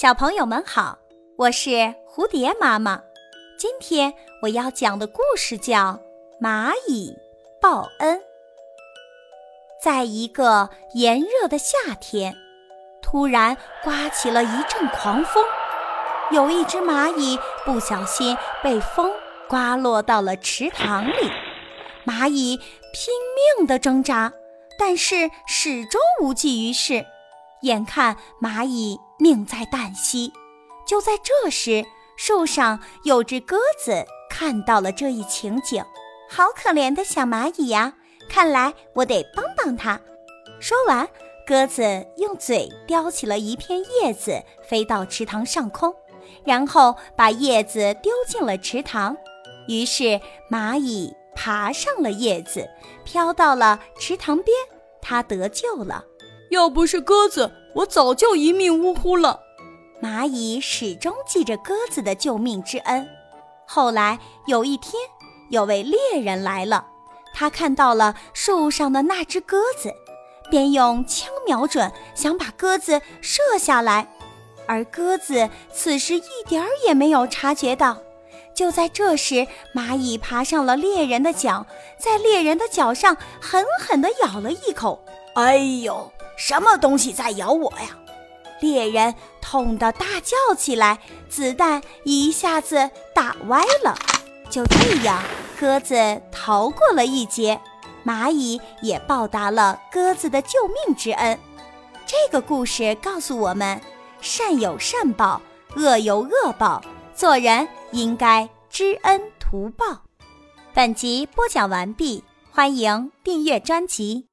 小朋友们好，我是蝴蝶妈妈。今天我要讲的故事叫《蚂蚁报恩》。在一个炎热的夏天，突然刮起了一阵狂风，有一只蚂蚁不小心被风刮落到了池塘里。蚂蚁拼命地挣扎，但是始终无济于事。眼看蚂蚁命在旦夕，就在这时，树上有只鸽子看到了这一情景，好可怜的小蚂蚁呀！看来我得帮帮它。说完，鸽子用嘴叼起了一片叶子，飞到池塘上空，然后把叶子丢进了池塘。于是蚂蚁爬上了叶子，飘到了池塘边，它得救了。要不是鸽子，我早就一命呜呼了。蚂蚁始终记着鸽子的救命之恩。后来有一天，有位猎人来了，他看到了树上的那只鸽子，便用枪瞄准，想把鸽子射下来。而鸽子此时一点儿也没有察觉到。就在这时，蚂蚁爬上了猎人的脚，在猎人的脚上狠狠地咬了一口。哎呦！什么东西在咬我呀？猎人痛得大叫起来，子弹一下子打歪了。就这样，鸽子逃过了一劫，蚂蚁也报答了鸽子的救命之恩。这个故事告诉我们：善有善报，恶有恶报，做人应该知恩图报。本集播讲完毕，欢迎订阅专辑。